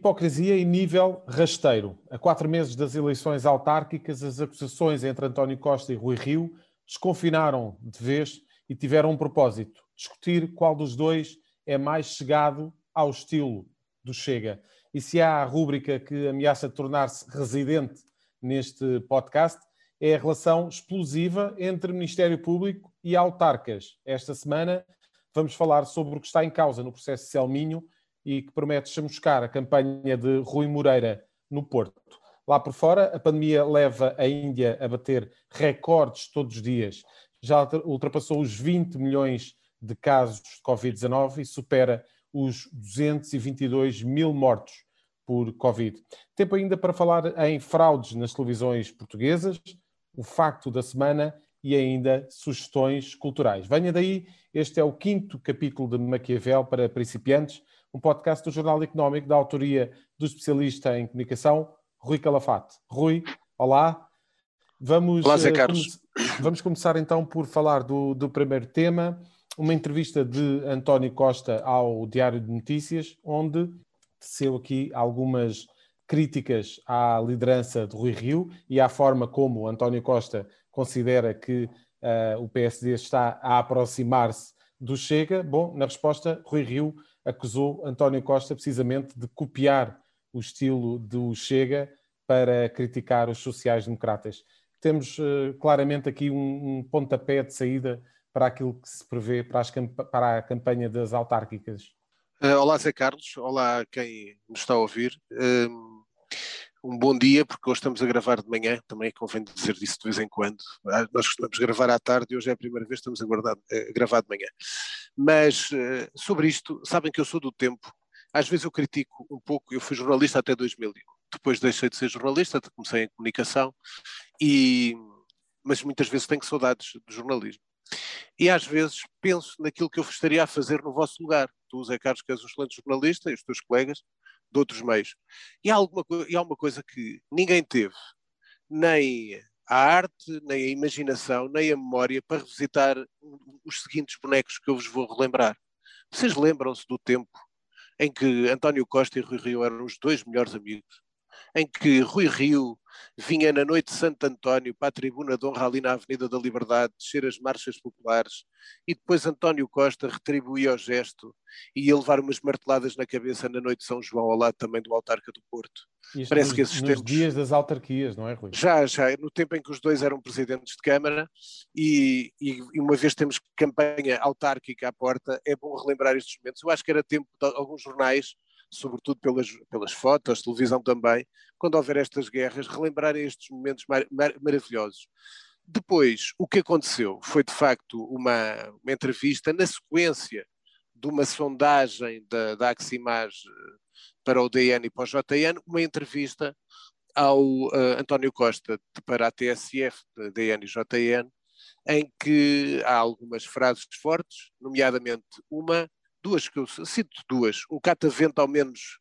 Hipocrisia em nível rasteiro. A quatro meses das eleições autárquicas, as acusações entre António Costa e Rui Rio desconfinaram de vez e tiveram um propósito: discutir qual dos dois é mais chegado ao estilo do Chega. E se há a rúbrica que ameaça tornar-se residente neste podcast, é a relação explosiva entre Ministério Público e autarcas. Esta semana vamos falar sobre o que está em causa no processo Selminho e que promete chamuscar a campanha de Rui Moreira no Porto. Lá por fora, a pandemia leva a Índia a bater recordes todos os dias. Já ultrapassou os 20 milhões de casos de Covid-19 e supera os 222 mil mortos por Covid. Tempo ainda para falar em fraudes nas televisões portuguesas, o facto da semana e ainda sugestões culturais. Venha daí, este é o quinto capítulo de Maquiavel para principiantes, um podcast do Jornal Económico da autoria do especialista em comunicação, Rui Calafate. Rui, olá. Vamos, olá, Zé eh, Carlos. vamos começar então por falar do, do primeiro tema, uma entrevista de António Costa ao Diário de Notícias, onde teceu aqui algumas críticas à liderança de Rui Rio e à forma como António Costa considera que uh, o PSD está a aproximar-se do Chega. Bom, na resposta, Rui Rio acusou António Costa precisamente de copiar o estilo do Chega para criticar os sociais-democratas. Temos uh, claramente aqui um, um, pontapé de saída para aquilo que se prevê para, para a campanha das autárquicas. Uh, olá, Zé Carlos. Olá quem nos está a ouvir. Uh, um bom dia, porque hoje estamos a gravar de manhã, também convém dizer disso de vez em quando. Ah, nós costumamos gravar à tarde e hoje é a primeira vez que estamos a, guardar, a gravar de manhã. Mas sobre isto, sabem que eu sou do tempo às vezes eu critico um pouco, eu fui jornalista até 2001, depois deixei de ser jornalista, comecei em comunicação, e, mas muitas vezes tenho saudades do jornalismo. E às vezes penso naquilo que eu estaria a fazer no vosso lugar. Tu, Zé Carlos, que és um excelente jornalista, e os teus colegas de outros meios. E há, alguma, e há uma coisa que ninguém teve, nem a arte, nem a imaginação, nem a memória para revisitar os seguintes bonecos que eu vos vou relembrar. Vocês lembram-se do tempo em que António Costa e Rui Rio eram os dois melhores amigos, em que Rui Rio vinha na noite de Santo António para a tribuna de honra ali na Avenida da Liberdade, descer as marchas populares, e depois António Costa retribuía o gesto e ia levar umas marteladas na cabeça na noite de São João, ao lado também do autarca do Porto. Isto Parece nos, que esses nos tempos... dias das autarquias, não é, Rui? Já, já, no tempo em que os dois eram presidentes de Câmara e, e, e uma vez temos campanha autárquica à porta, é bom relembrar estes momentos. Eu acho que era tempo de alguns jornais sobretudo pelas, pelas fotos, televisão também, quando houver estas guerras, relembrarem estes momentos mar, mar, maravilhosos. Depois, o que aconteceu foi de facto uma, uma entrevista na sequência de uma sondagem da, da Aximage eh, para o DN e para o JN, uma entrevista ao uh, António Costa para a TSF, da DN e JN, em que há algumas frases fortes, nomeadamente uma duas que eu cito duas. O catavento, ao menos,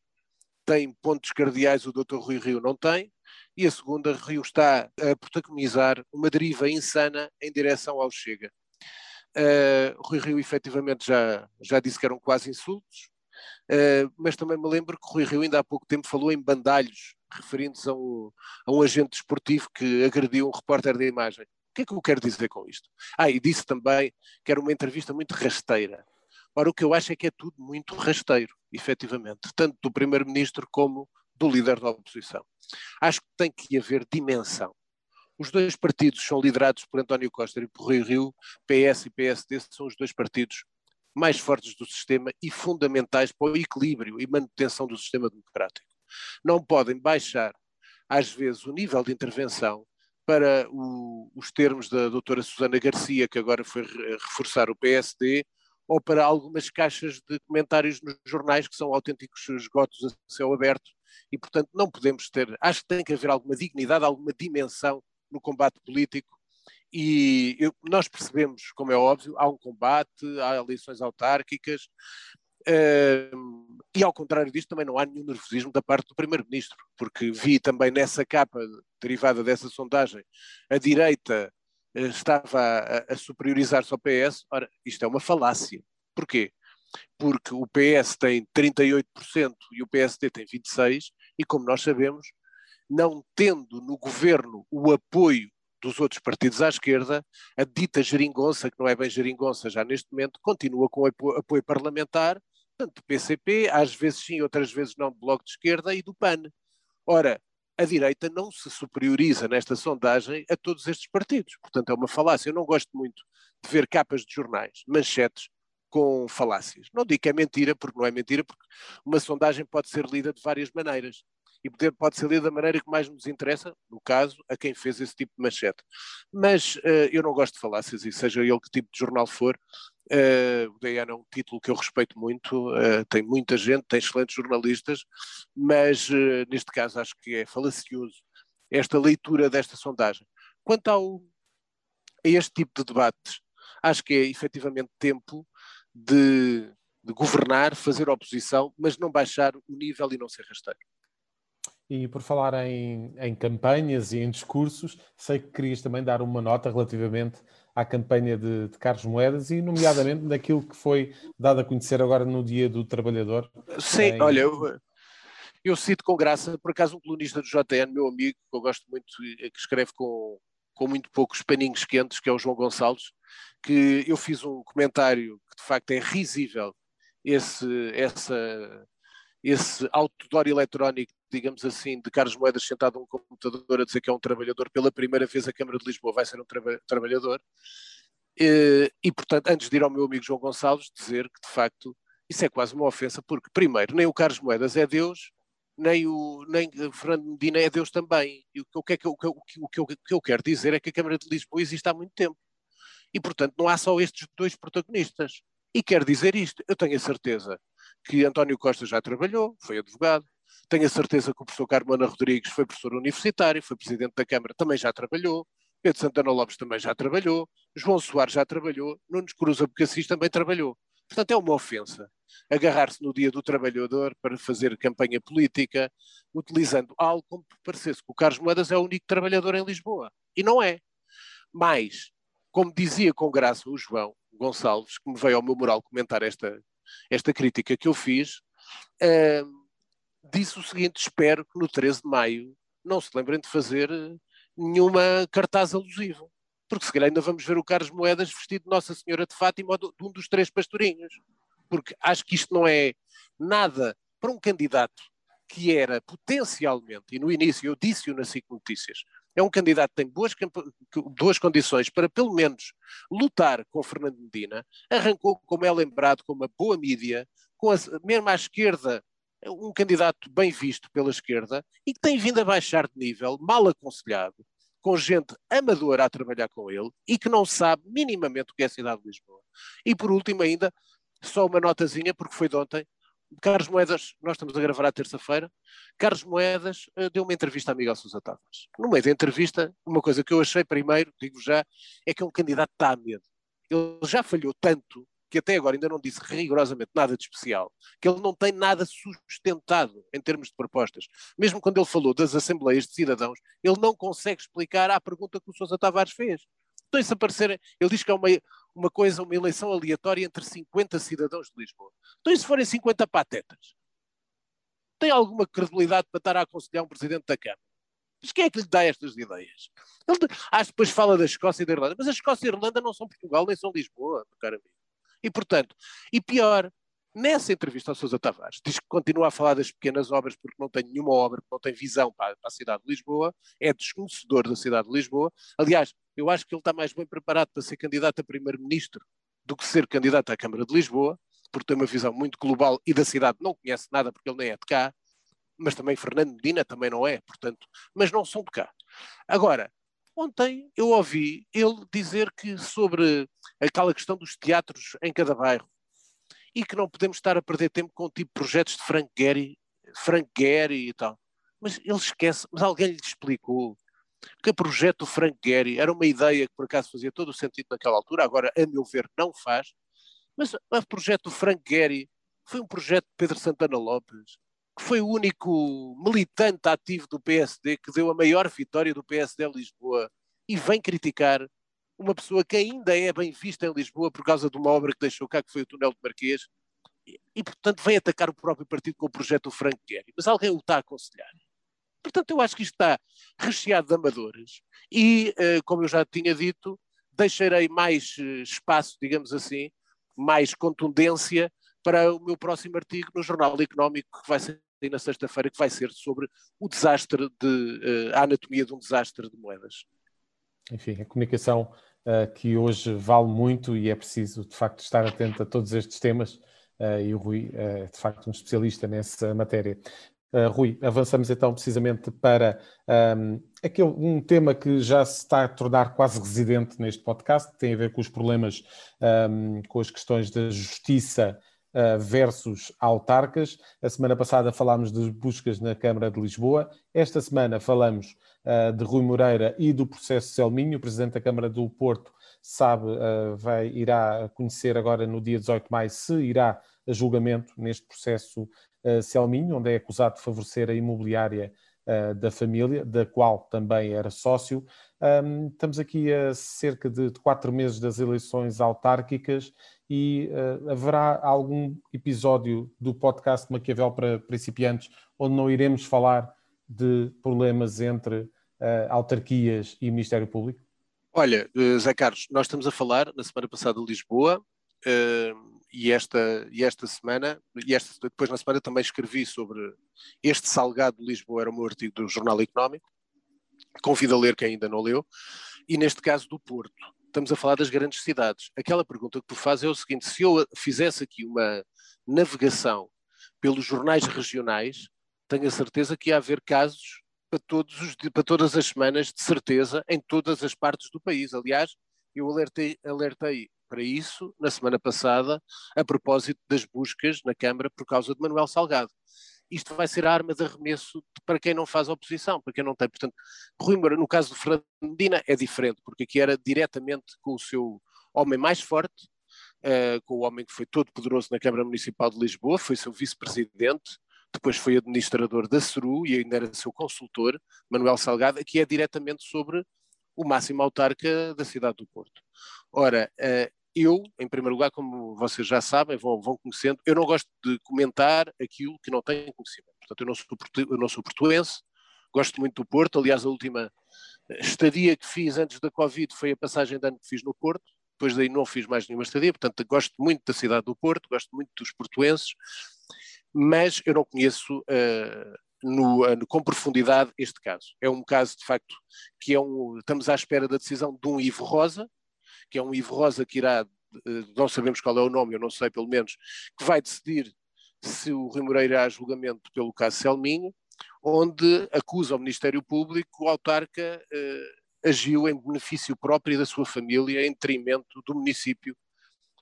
tem pontos cardeais, o Dr. Rui Rio não tem. E a segunda, Rio está a protagonizar uma deriva insana em direção ao Chega. Uh, Rui Rio efetivamente já, já disse que eram quase insultos, uh, mas também me lembro que Rui Rio ainda há pouco tempo falou em bandalhos, referindo-se a um, a um agente desportivo que agrediu um repórter da imagem. O que é que eu quero dizer com isto? Ah, e disse também que era uma entrevista muito rasteira. Ora, o que eu acho é que é tudo muito rasteiro, efetivamente, tanto do Primeiro-Ministro como do líder da oposição. Acho que tem que haver dimensão. Os dois partidos são liderados por António Costa e por Rui Rio, PS e PSD são os dois partidos mais fortes do sistema e fundamentais para o equilíbrio e manutenção do sistema democrático. Não podem baixar, às vezes, o nível de intervenção para o, os termos da doutora Susana Garcia, que agora foi reforçar o PSD, ou para algumas caixas de comentários nos jornais que são autênticos esgotos a céu aberto e, portanto, não podemos ter. Acho que tem que haver alguma dignidade, alguma dimensão no combate político e eu, nós percebemos, como é óbvio, há um combate, há eleições autárquicas, uh, e ao contrário disto também não há nenhum nervosismo da parte do Primeiro-Ministro, porque vi também nessa capa derivada dessa sondagem a direita estava a, a superiorizar-se ao PS. Ora, isto é uma falácia. Porquê? porque o PS tem 38% e o PSD tem 26%, e como nós sabemos, não tendo no governo o apoio dos outros partidos à esquerda, a dita geringonça, que não é bem geringonça já neste momento, continua com apoio parlamentar, tanto do PCP, às vezes sim, outras vezes não, do Bloco de Esquerda e do PAN. Ora, a direita não se superioriza nesta sondagem a todos estes partidos. Portanto, é uma falácia. Eu não gosto muito de ver capas de jornais, manchetes com falácias. Não digo que é mentira, porque não é mentira, porque uma sondagem pode ser lida de várias maneiras e poder, pode ser lido da maneira que mais nos interessa, no caso, a quem fez esse tipo de manchete. Mas uh, eu não gosto de falácias, e seja ele que tipo de jornal for, uh, o DN é um título que eu respeito muito, uh, tem muita gente, tem excelentes jornalistas, mas neste caso acho que é falacioso esta leitura desta sondagem. Quanto ao, a este tipo de debates, acho que é efetivamente tempo de, de governar, fazer oposição, mas não baixar o nível e não ser rasteiro. E por falar em, em, campanhas e em discursos, sei que querias também dar uma nota relativamente à campanha de, de Carlos Moedas e, nomeadamente, daquilo que foi dado a conhecer agora no Dia do Trabalhador. Sim, em... olha, eu, eu, cito com graça, por acaso, um colunista do JN, meu amigo, que eu gosto muito, que escreve com, com muito poucos paninhos quentes, que é o João Gonçalves, que eu fiz um comentário que de facto é risível esse, essa, esse outdoor eletrónico digamos assim, de Carlos Moedas sentado num computador a dizer que é um trabalhador, pela primeira vez a Câmara de Lisboa vai ser um tra trabalhador. E, e, portanto, antes de ir ao meu amigo João Gonçalves, dizer que, de facto, isso é quase uma ofensa, porque, primeiro, nem o Carlos Moedas é Deus, nem o, nem Fernando Medina é Deus também. E o que, é que, que, o, que, o, que, o que eu quero dizer é que a Câmara de Lisboa existe há muito tempo. E, portanto, não há só estes dois protagonistas. E quero dizer isto, eu tenho a certeza que António Costa já trabalhou, foi advogado, tenho a certeza que o professor Carmona Rodrigues foi professor universitário, foi presidente da Câmara, também já trabalhou. Pedro Santana Lopes também já trabalhou. João Soares já trabalhou. Nunes Cruz Abocassis também trabalhou. Portanto, é uma ofensa agarrar-se no dia do trabalhador para fazer campanha política, utilizando algo como parecesse que o Carlos Moedas é o único trabalhador em Lisboa. E não é. Mas, como dizia com graça o João Gonçalves, que me veio ao meu moral comentar esta, esta crítica que eu fiz, uh, disse o seguinte: espero que no 13 de maio não se lembrem de fazer eh, nenhuma cartaz alusivo. Porque se calhar ainda vamos ver o Carlos Moedas vestido de Nossa Senhora de Fátima de um dos três pastorinhos. Porque acho que isto não é nada para um candidato que era potencialmente, e no início eu disse-o na SIC Notícias, é um candidato que tem boas, boas condições para pelo menos lutar com Fernando Medina, arrancou, como é lembrado, com uma boa mídia, com a, mesmo à esquerda um candidato bem visto pela esquerda e que tem vindo a baixar de nível, mal aconselhado, com gente amadora a trabalhar com ele e que não sabe minimamente o que é a cidade de Lisboa. E por último ainda, só uma notazinha, porque foi de ontem, Carlos Moedas, nós estamos a gravar à terça-feira, Carlos Moedas uh, deu uma entrevista a Miguel Sousa Tavares. No meio da entrevista, uma coisa que eu achei primeiro, digo já, é que um candidato está a medo. Ele já falhou tanto que até agora ainda não disse rigorosamente nada de especial, que ele não tem nada sustentado em termos de propostas. Mesmo quando ele falou das assembleias de cidadãos, ele não consegue explicar a pergunta que o Sousa Tavares fez. Então, isso aparecer, ele diz que é uma, uma coisa, uma eleição aleatória entre 50 cidadãos de Lisboa. Então, e se forem 50 patetas? Tem alguma credibilidade para estar a aconselhar um presidente da Câmara? Mas quem é que lhe dá estas ideias? Ele, ah, depois fala da Escócia e da Irlanda. Mas a Escócia e a Irlanda não são Portugal nem são Lisboa, meu caro amigo. E, portanto, e pior, nessa entrevista ao Sousa Tavares, diz que continua a falar das pequenas obras porque não tem nenhuma obra, não tem visão para, para, a cidade de Lisboa, é desconhecedor da cidade de Lisboa. Aliás, eu acho que ele está mais bem preparado para ser candidato a primeiro-ministro do que ser candidato à Câmara de Lisboa, porque tem uma visão muito global e da cidade não conhece nada porque ele nem é de cá, mas também Fernando Medina também não é, portanto, mas não são de cá. Agora, Ontem eu ouvi ele dizer que sobre aquela questão dos teatros em cada bairro e que não podemos estar a perder tempo com tipo projetos de Frank Gehry, Frank Gehry e tal. Mas ele esquece, mas alguém lhe explicou que o projeto do Frank Gehry era uma ideia que por acaso fazia todo o sentido naquela altura, agora a meu ver não faz, mas o projeto do Frank Gehry foi um projeto de Pedro Santana Lopes, que foi o único militante ativo do PSD que deu a maior vitória do PSD em Lisboa e vem criticar uma pessoa que ainda é bem vista em Lisboa por causa de uma obra que deixou cá, que foi o Túnel de Marquês, e, portanto, vem atacar o próprio partido com o projeto do Franco Guerri. Mas alguém o está a aconselhar. Portanto, eu acho que isto está recheado de amadores e, uh, como eu já tinha dito, deixarei mais uh, espaço, digamos assim, mais contundência para o meu próximo artigo no Jornal Económico, que vai ser na sexta-feira, que vai ser sobre o desastre de uh, a anatomia de um desastre de moedas. Enfim, a comunicação uh, que hoje vale muito e é preciso, de facto, estar atento a todos estes temas. Uh, e o Rui é, de facto, um especialista nessa matéria. Uh, Rui, avançamos então precisamente para um, aquele, um tema que já se está a tornar quase residente neste podcast, que tem a ver com os problemas, um, com as questões da justiça versus autarcas. A semana passada falámos de buscas na Câmara de Lisboa, esta semana falamos uh, de Rui Moreira e do processo Selminho, o Presidente da Câmara do Porto sabe, vai, irá conhecer agora no dia 18 de maio se irá a julgamento neste processo Selminho, onde é acusado de favorecer a imobiliária da família, da qual também era sócio. Um, estamos aqui a cerca de, quatro meses das eleições autárquicas e uh, haverá algum episódio do podcast Maquiavel para principiantes onde não iremos falar de problemas entre uh, autarquias e Ministério Público? Olha, Zé Carlos, nós estamos a falar na semana passada de Lisboa, e, esta, e esta semana, e esta, depois na semana também escrevi sobre este salgado de Lisboa, era o meu artigo do Jornal Económico, convido a ler quem ainda não leu, e neste caso do Porto. Estamos a falar das grandes cidades. Aquela pergunta que tu fazes é o seguinte: se eu fizesse aqui uma navegação pelos jornais regionais, tenho a certeza que ia haver casos para, todos os, para todas as semanas, de certeza, em todas as partes do país. Aliás, eu alertei, alertei para isso na semana passada, a propósito das buscas na Câmara por causa de Manuel Salgado. Isto vai ser arma de arremesso para quem não faz oposição, para quem não tem. Portanto, Rui Moura, no caso do Fernando Medina, é diferente, porque aqui era diretamente com o seu homem mais forte, uh, com o homem que foi todo poderoso na Câmara Municipal de Lisboa, foi seu vice-presidente, depois foi administrador da CERU e ainda era seu consultor, Manuel Salgado, que é diretamente sobre o máximo autarca da cidade do Porto. Ora, uh, eu, em primeiro lugar, como vocês já sabem, vão, vão conhecendo, eu não gosto de comentar aquilo que não tenho conhecimento. Portanto, eu não sou, eu não sou portuense, gosto muito do Porto. Aliás, a última estadia que fiz antes da Covid foi a passagem de ano que fiz no Porto. Depois daí não fiz mais nenhuma estadia, portanto, gosto muito da cidade do Porto, gosto muito dos portuenses, mas eu não conheço uh, no, uh, com profundidade este caso. É um caso, de facto, que é um. Estamos à espera da decisão de um Ivo Rosa, que é um Ivo Rosa que irá, eh, não sabemos qual é o nome, eu não sei pelo menos, que vai decidir se o Rui Moreira irá a julgamento pelo caso Selminho, onde acusa o Ministério Público o autarca eh, agiu em benefício próprio da sua família em detrimento do município,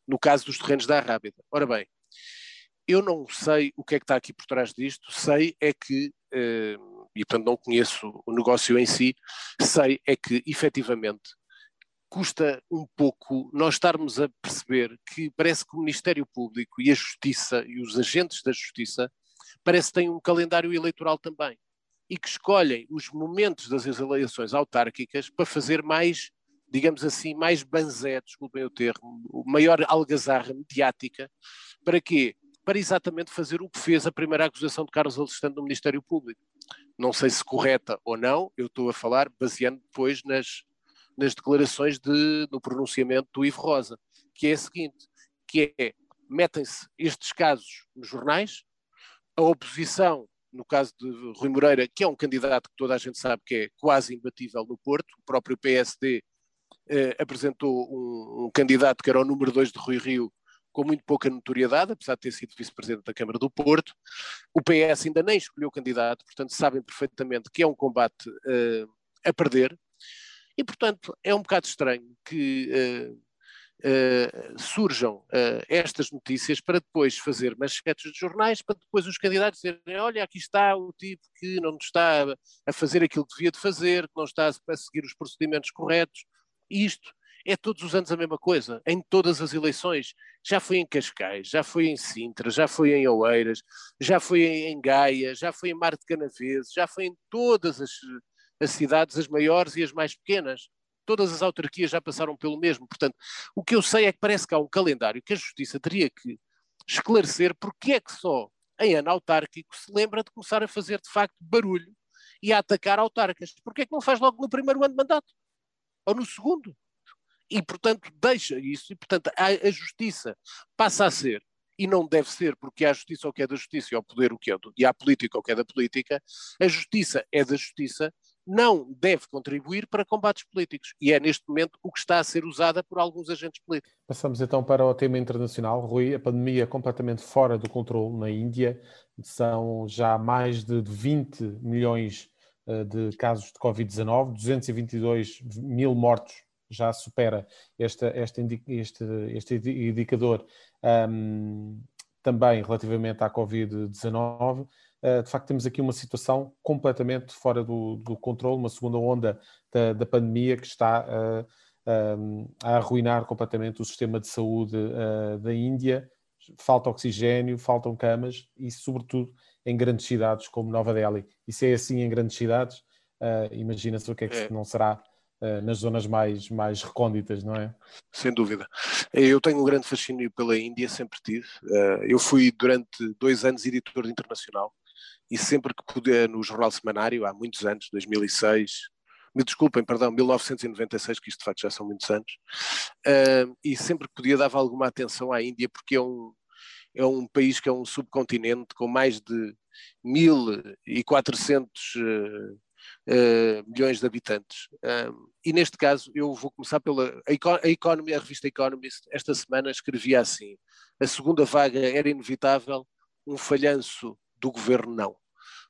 no caso dos terrenos da Arrábida. Ora bem, eu não sei o que é que está aqui por trás disto, sei é que, eh, e portanto não conheço o negócio em si, sei é que efetivamente custa um pouco nós estarmos a perceber que parece que o Ministério Público e a Justiça e os agentes da Justiça parece que têm um calendário eleitoral também e que escolhem os momentos das eleições autárquicas para fazer mais, digamos assim, mais banzé, desculpem o termo, maior algazarra mediática. Para quê? Para exatamente fazer o que fez a primeira acusação de Carlos Alexandre no Ministério Público. Não sei se correta ou não, eu estou a falar baseando depois nas, nas declarações de, no pronunciamento do Ivo Rosa, que é a seguinte, que é, metem-se estes casos nos jornais, a oposição, no caso de Rui Moreira, que é um candidato que toda a gente sabe que é quase imbatível no Porto, o próprio PSD eh, apresentou um, um, candidato que era o número 2 de Rui Rio, com muito pouca notoriedade, apesar de ter sido vice-presidente da Câmara do Porto. O PS ainda nem escolheu candidato, portanto sabem perfeitamente que é um combate uh, a perder. E, portanto, é um bocado estranho que uh, uh, surjam uh, estas notícias para depois fazer manchetes de jornais, para depois os candidatos dizerem: olha, aqui está o tipo que não está a fazer aquilo que devia de fazer, que não está a seguir os procedimentos corretos. E isto é todos os anos a mesma coisa, em todas as eleições. Já foi em Cascais, já foi em Sintra, já foi em Oeiras, já foi em Gaia, já foi em Mar de Canaveses, já foi em todas as as cidades, as maiores e as mais pequenas. Todas as autarquias já passaram pelo mesmo. Portanto, o que eu sei é que parece que há um calendário que a Justiça teria que esclarecer porque é que só em ano autárquico se lembra de começar a fazer de facto barulho e a atacar autarcas. Porque é que não faz logo no primeiro ano de mandato? Ou no segundo? E, portanto, deixa isso, e, portanto, a, a justiça passa a ser e não deve ser, porque há justiça o que é da justiça e ao poder o que é do, e há política o que é da política, a justiça é da justiça, não deve contribuir para combates políticos. E é neste momento o que está a ser usada por alguns agentes políticos. Passamos então para o tema internacional. Rui, a pandemia completamente fora do controle na Índia. São já mais de 20 milhões eh, de casos de Covid-19, 222 mil mortos já supera este, este indicador um, também relativamente à Covid-19. Ah, de facto, temos aqui uma situação completamente fora do, do controle, uma segunda onda da, da pandemia que está uh, a arruinar completamente o sistema de saúde da Índia. Falta oxigênio, faltam camas e, sobretudo, em grandes cidades como Nova Delhi. E se é assim em grandes cidades, imagina-se o que é que é. não será eh, nas zonas mais, mais recônditas, não é? Sem dúvida. Eu tenho um grande fascínio pela Índia, sempre tive. Eh, eu fui durante dois anos editor internacional e sempre que puder no Jornal Semanário, há muitos anos, 2006, me desculpem, perdão, 1996, que isto de facto já são muitos anos, eh, e sempre que podia dava alguma atenção à Índia, porque é um, é um país que é um subcontinente com mais de 1.400 uh, milhões de habitantes. E neste caso, eu vou começar pela. A, Economy, a revista Economist, esta semana escrevia assim: a segunda vaga era inevitável, um falhanço do governo não.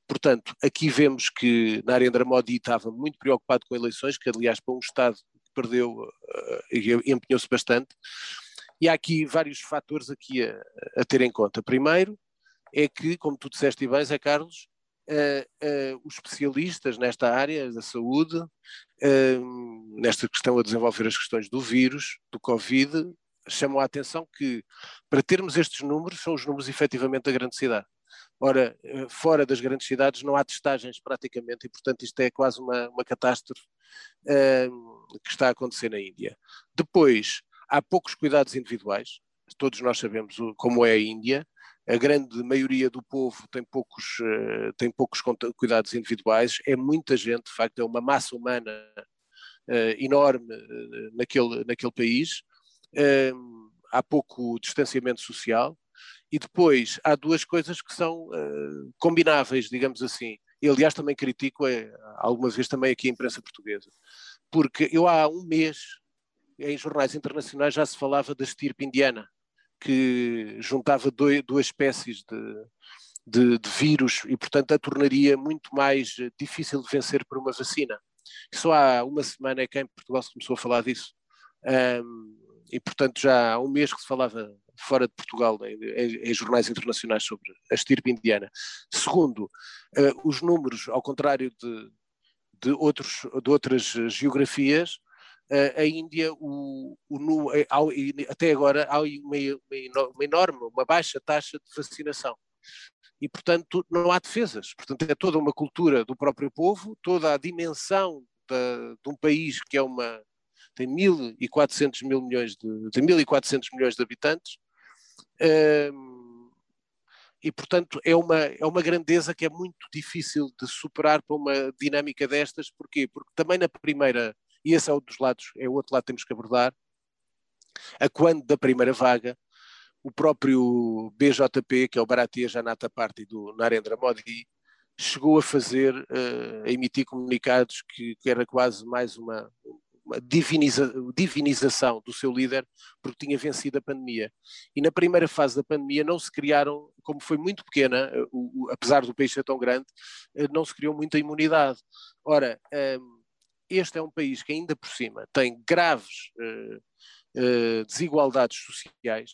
Portanto, aqui vemos que Narendra Modi estava muito preocupado com eleições, que aliás para um Estado que perdeu uh, e empenhou-se bastante. E há aqui vários fatores aqui a, a ter em conta. Primeiro é que, como tu disseste bem, Zé Carlos, uh, uh, os especialistas nesta área da saúde, nesta questão a desenvolver as questões do vírus, do Covid, chamam a atenção que para termos estes números, são os números efetivamente da grande cidade. Ora, fora das grandes cidades não há testagens praticamente e, portanto, isto é quase uma, uma catástrofe que está a acontecer na Índia. Depois, há poucos cuidados individuais, todos nós sabemos como é a Índia, a grande maioria do povo tem poucos, uh, tem poucos cuidados individuais, é muita gente, de facto, é uma massa humana uh, enorme uh, naquele, naquele país, ehm, há pouco distanciamento social, e depois há duas coisas que são combináveis, digamos assim. E, aliás, também critico, é, alguma vez também aqui a imprensa portuguesa, porque eu há um mês, em jornais internacionais, já se falava da estirpe indiana, que juntava duas espécies de, de, de, vírus e, portanto, a tornaria muito mais difícil de vencer por uma vacina. Só há uma semana é que em Portugal se começou a falar disso. Um, e, portanto, já há um mês que se falava fora de Portugal, em, em, em jornais internacionais, sobre a estirpe indiana. Segundo, uh, os números, ao contrário de, de, outros, de outras geografias, a Índia, o, o, até agora, há uma, uma enorme, uma baixa taxa de vacinação. E, portanto, não há defesas. Portanto, é toda uma cultura do próprio povo, toda a dimensão de, de um país que é uma, tem 1.400 mil milhões de, de 1.400 milhões de habitantes, e portanto é uma, é uma grandeza que é muito difícil de superar para uma dinâmica destas, porquê? Porque também na primeira e esse é um dos lados, é o outro lado que temos que abordar, a quando da primeira vaga, o próprio BJP, que é o Bharatiya Janata Party do Narendra Modi, chegou a fazer, uh, a emitir comunicados que, que, era quase mais uma diviniza, divinização do seu líder, porque tinha vencido a pandemia. E na primeira fase da pandemia não se criaram, como foi muito pequena, uh, o, apesar do país ser tão grande, uh, não se criou muita imunidade. Ora, um, este é um país que ainda por cima tem graves uh, desigualdades sociais.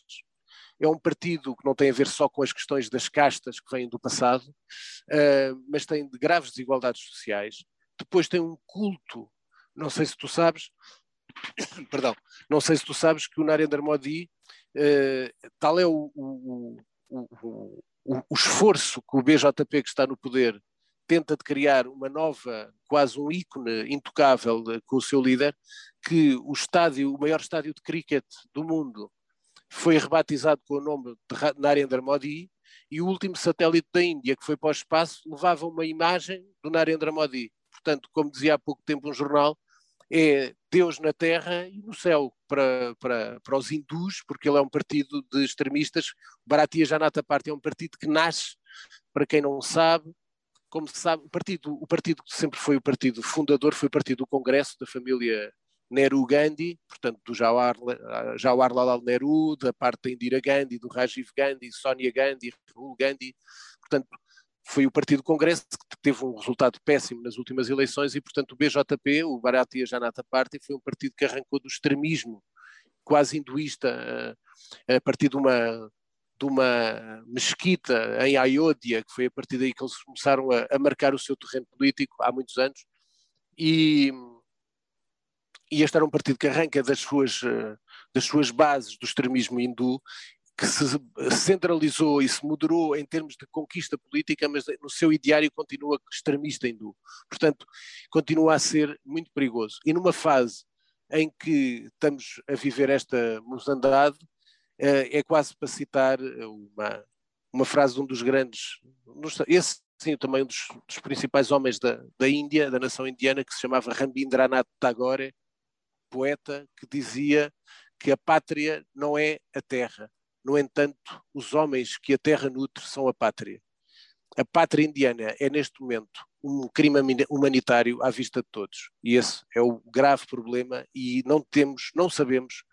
É um partido que não tem a ver só com as questões das castas que vêm do passado, uh, mas tem graves desigualdades sociais. Depois tem um culto, não sei se tu sabes, perdão, não sei se tu sabes que o Narendra Modi, tal é o, o, o, o esforço que o BJP que está no poder tenta de criar uma nova, quase um ícone intocável de, com o seu líder, que o estádio, o maior estádio de cricket do mundo, foi rebatizado com o nome de Narendra Modi, e o último satélite da Índia que foi para o espaço levava uma imagem do Narendra Modi. Portanto, como dizia há pouco tempo um jornal, é Deus na terra e no céu para, para, para os hindus, porque ele é um partido de extremistas. Bharatiya Janata Party é um partido que nasce, para quem não sabe, como se sabe, o partido, o partido que sempre foi o partido fundador foi o partido do Congresso da família Nehru Gandhi, portanto do Jawaharlal, Jawaharlal Nehru, da parte da Indira Gandhi, do Rajiv Gandhi, Sonia Gandhi, Rahul Gandhi, portanto foi o Partido Congresso que teve um resultado péssimo nas últimas eleições e, portanto, o BJP, o Bharatiya Janata Party, foi um partido que arrancou do extremismo quase hinduísta a partir de uma, de uma mesquita em Ayodhya, que foi a partir daí que eles começaram a, a marcar o seu terreno político há muitos anos. E, e este era um partido que arranca das suas, eh, das suas bases do extremismo hindu, que se centralizou e se moderou em termos de conquista política, mas no seu ideário continua extremista hindu. Portanto, continua a ser muito perigoso. E numa fase em que estamos a viver esta mozandade, eh, é quase para citar uma, uma frase de um dos grandes, esse sim, também um dos, dos principais homens da, da Índia, da nação indiana, que se chamava Rabindranath Tagore, poeta que dizia que a pátria não é a terra. No entanto, os homens que a terra nutre são a pátria. A pátria indiana é, neste momento, um crime humanitário à vista de todos. E esse é o grave problema e não temos, não sabemos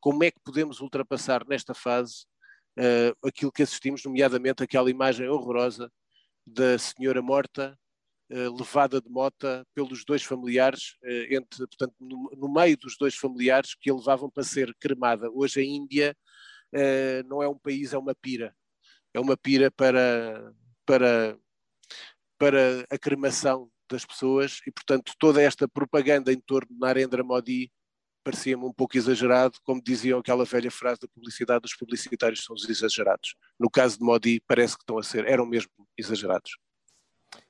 como é que podemos ultrapassar nesta fase uh, aquilo que assistimos, nomeadamente aquela imagem horrorosa da senhora morta eh, levada de mota pelos dois familiares, eh, entre, portanto, no, no, meio dos dois familiares que a levavam para ser cremada. Hoje a Índia uh, não é um país, é uma pira. É uma pira para, para, para a cremação das pessoas e, portanto, toda esta propaganda em torno de Narendra Modi parecia-me um pouco exagerado, como diziam aquela velha frase da publicidade, os publicitários são os exagerados. No caso de Modi, parece que estão a ser, eram mesmo exagerados.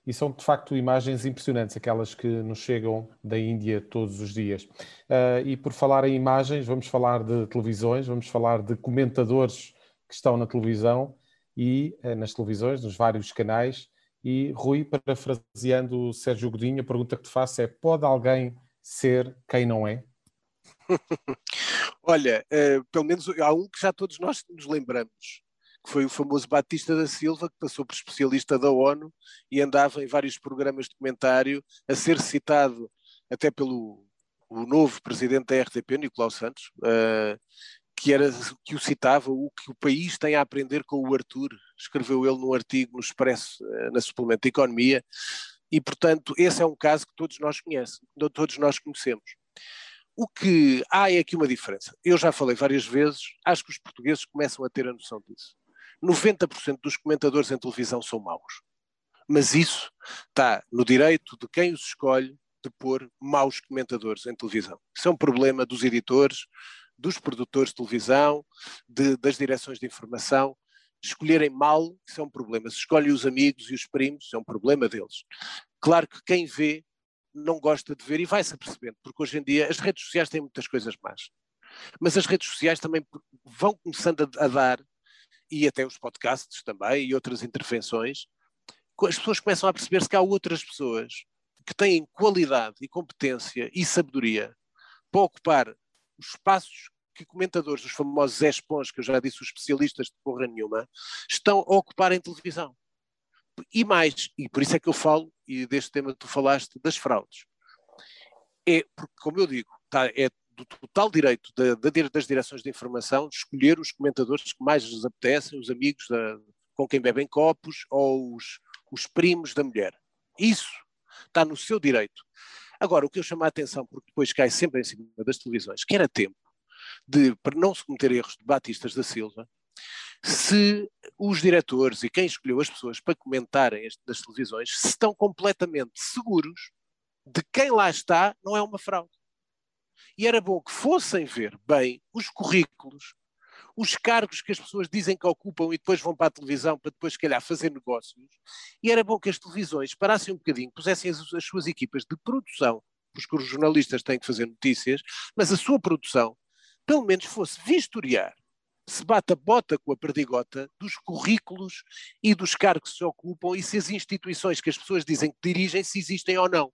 E são de facto imagens impressionantes, aquelas que nos chegam da Índia todos os dias. Uh, e por falar em imagens, vamos falar de televisões, vamos falar de comentadores que estão na televisão e uh, nas televisões, nos vários canais. E Rui, parafraseando o Sérgio Godinho, a pergunta que te faço é: pode alguém ser quem não é? Olha, uh, pelo menos há um que já todos nós nos lembramos que foi o famoso Batista da Silva, que passou por especialista da ONU e andava em vários programas de comentário a ser citado até pelo o novo presidente da RTP, Nicolau Santos, uh, que, era, que o citava, o que o país tem a aprender com o Arthur, escreveu ele num artigo no Expresso, uh, na Suplemento de Economia, e portanto esse é um caso que todos nós conhecemos, todos nós conhecemos. O que há é aqui uma diferença. Eu já falei várias vezes, acho que os portugueses começam a ter a noção disso. 90% dos comentadores em televisão são maus. Mas isso está no direito de quem os escolhe de pôr maus comentadores em televisão. Isso é um problema dos editores, dos produtores de televisão, de, das direções de informação. Escolherem mal, isso é um problema. Se escolhem os amigos e os primos, isso é um problema deles. Claro que quem vê não gosta de ver e vai-se apercebendo, porque hoje em dia as redes sociais têm muitas coisas más. Mas as redes sociais também vão começando a, a dar e até os podcasts também e outras intervenções, as pessoas começam a perceber-se que há outras pessoas que têm qualidade e competência e sabedoria para ocupar os espaços que comentadores, os famosos expons, que eu já disse, os especialistas de porra nenhuma, estão a ocupar em televisão. E mais, e por isso é que eu falo, e deste tema que tu falaste, das fraudes. É, porque, como eu digo, tá, é do total direito da, da, das direções de informação de escolher os comentadores que mais lhes apetecem, os amigos da, com quem bebem copos ou os, os primos da mulher. Isso está no seu direito. Agora, o que eu chamo a atenção, porque depois cai sempre em cima das televisões, que era tempo de, para não se cometer erros de Batistas da Silva, se os diretores e quem escolheu as pessoas para comentarem este, das televisões se estão completamente seguros de quem lá está não é uma fraude. E era bom que fossem ver bem os currículos, os cargos que as pessoas dizem que ocupam e depois vão para a televisão para depois, se calhar, fazer negócios. E era bom que as televisões parassem um bocadinho, pusessem as, as suas equipas de produção, porque os jornalistas têm que fazer notícias, mas a sua produção, pelo menos, fosse vistoriar se bata bota com a perdigota dos currículos e dos cargos que se ocupam e se as instituições que as pessoas dizem que dirigem se existem ou não.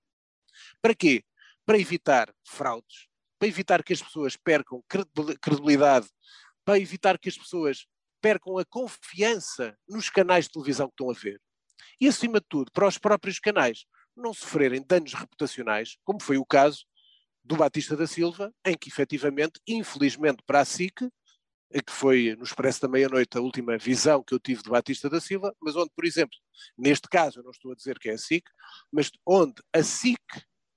Para quê? Para evitar fraudes, para evitar que as pessoas percam credibilidade, para evitar que as pessoas percam a confiança nos canais de televisão que estão a ver. E, acima de tudo, para os próprios canais não sofrerem danos reputacionais, como foi o caso do Batista da Silva, em que efetivamente, infelizmente para a SIC, que foi no Expresso da Meia-Noite a última visão que eu tive de Batista da Silva, mas onde, por exemplo, neste caso, eu não estou a dizer que é a SIC, mas onde a SIC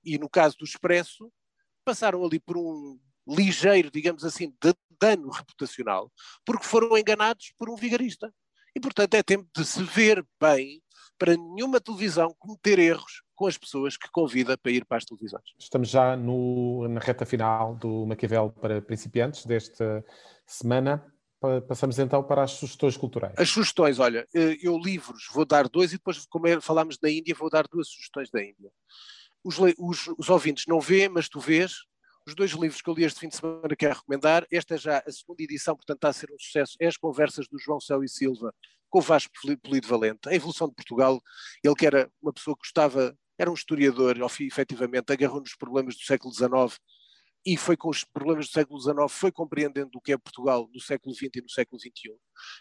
e no caso do Expresso passaram ali por um ligeiro, digamos assim, de dano reputacional, porque foram enganados por um vigarista. E, portanto, é tempo de se ver bem para nenhuma televisão cometer erros com as pessoas que convida para ir para as televisões. Estamos já no, na reta final do Maquiavel para principiantes desta semana. Passamos então para as sugestões culturais. As sugestões, olha, eh, eu livros vou dar dois e depois, como é, falámos da Índia, vou dar duas sugestões da Índia. Os, os, os ouvintes não vêem, mas tu vês, os dois livros que eu li este fim de semana quero recomendar. Esta é já a segunda edição, portanto está a ser um sucesso. É as conversas do João Céu e Silva com o Vasco Polido Valente. A evolução de Portugal, ele que era uma pessoa que gostava, era um historiador, efetivamente, agarrou nos problemas do século XIX e foi com os problemas do século XIX, foi compreendendo o que é Portugal no século XX e no século XXI.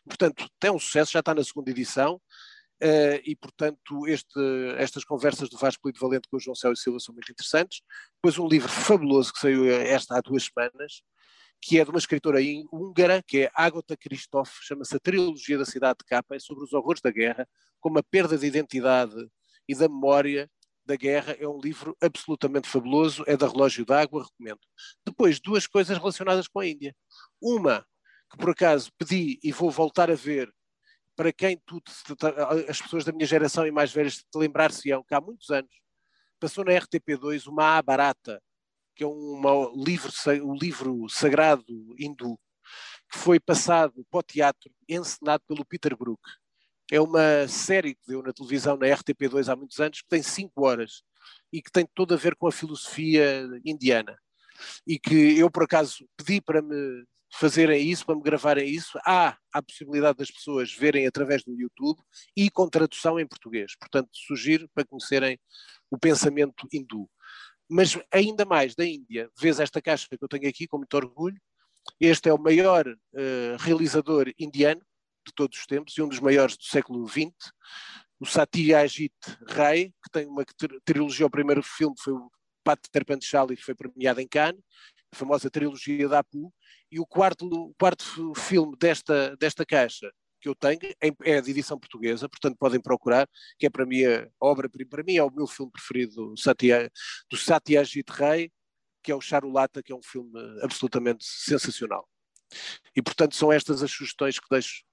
Portanto, tem um sucesso, já está na segunda edição. Uh, e, portanto, este, estas conversas do Vasco Polito Valente com o João e Silva são muito interessantes. Depois um livro fabuloso que saiu esta há duas semanas, que é de uma escritora húngara, que é Agota Christoph, chama-se A Trilogia da Cidade de Capa, é sobre os horrores da guerra, como a perda de identidade e da memória da guerra, é um livro absolutamente fabuloso, é da Relógio d'Água, recomendo. Depois, duas coisas relacionadas com a Índia. Uma, que por acaso pedi e vou voltar a ver para quem tu, as pessoas da minha geração e mais velhas te lembrar-se-ão que há muitos anos passou na RTP2 uma A Barata, que é uma, livro, um livro sagrado hindu, que foi passado para o teatro, encenado pelo Peter Brook. É uma série que deu na televisão na RTP2 há muitos anos, que tem cinco horas e que tem tudo a ver com a filosofia indiana. E que eu, por acaso, pedi para me fazerem isso, para me gravarem isso, há a possibilidade das pessoas verem através do YouTube e com tradução em português. Portanto, sugiro para conhecerem o pensamento hindu. Mas ainda mais da Índia, vês esta caixa que eu tenho aqui com muito orgulho. Este é o maior uh, realizador indiano de todos os tempos e um dos maiores do século XX, o Satyajit Ray, que tem uma trilogia, o primeiro filme foi o Pater Panchali, que foi premiado em Cannes, famosa trilogia da Apu, e o quarto, quarto filme desta, desta caixa que eu tenho é de edição portuguesa, portanto podem procurar, que é para mim a obra, para mim é o meu filme preferido do Satyajit Ray, que é o Charulata, que é um filme absolutamente sensacional. E portanto são estas as sugestões que deixo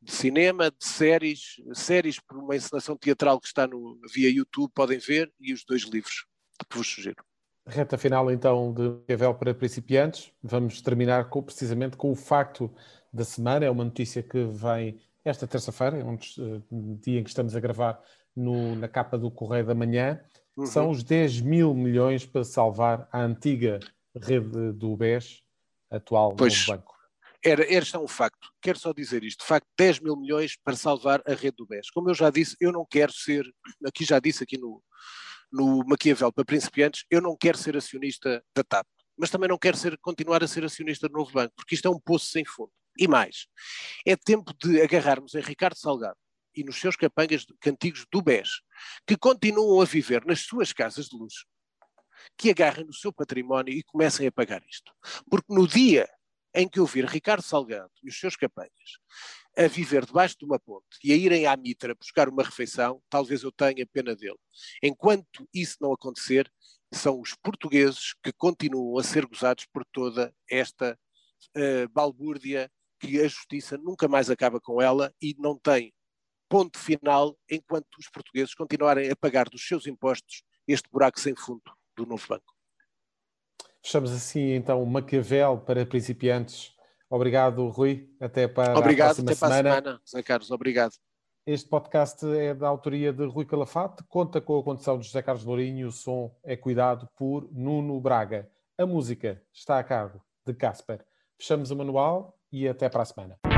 de cinema, de séries, séries por uma encenação teatral que está no, via YouTube, podem ver, e os dois livros que vos sugiro. Reta final então de Maquiavel para principiantes. Vamos terminar com, precisamente com o facto da semana. É uma notícia que vem esta terça-feira, é um uh, dia em que estamos a gravar no, na capa do Correio da Manhã. Uhum. São os 10 mil milhões para salvar a antiga rede do BES, atual pois, banco. Era, este é um facto. Quero só dizer isto. De facto, 10 mil milhões para salvar a rede do BES. Como eu já disse, eu não quero ser, aqui já disse aqui no, no Maquiavel para principiantes, eu não quero ser acionista da TAP, mas também não quero ser, continuar a ser acionista do Novo Banco, porque isto é um poço sem fundo. E mais, é tempo de agarrarmos em Ricardo Salgado e nos seus capangas cantigos do BES, que continuam a viver nas suas casas de luz, que agarrem no seu património e comecem a pagar isto. Porque no dia em que eu vir Ricardo Salgado e os seus capangas a viver debaixo de uma ponte e a irem à Mitra buscar uma refeição, talvez eu tenha pena dele. Enquanto isso não acontecer, são os portugueses que continuam a ser gozados por toda esta uh, balbúrdia que a justiça nunca mais acaba com ela e não tem ponto final enquanto os portugueses continuarem a pagar dos seus impostos este buraco sem fundo do novo banco. Fechamos assim então o Maquiavel para principiantes Obrigado, Rui. Até para obrigado, a próxima até semana. Para a semana, José Carlos. Obrigado. Este podcast é da autoria de Rui Calafate, conta com a condição de José Carlos Lourinho, o som é cuidado por Nuno Braga. A música está a cargo de Casper. Fechamos o manual e até para a semana.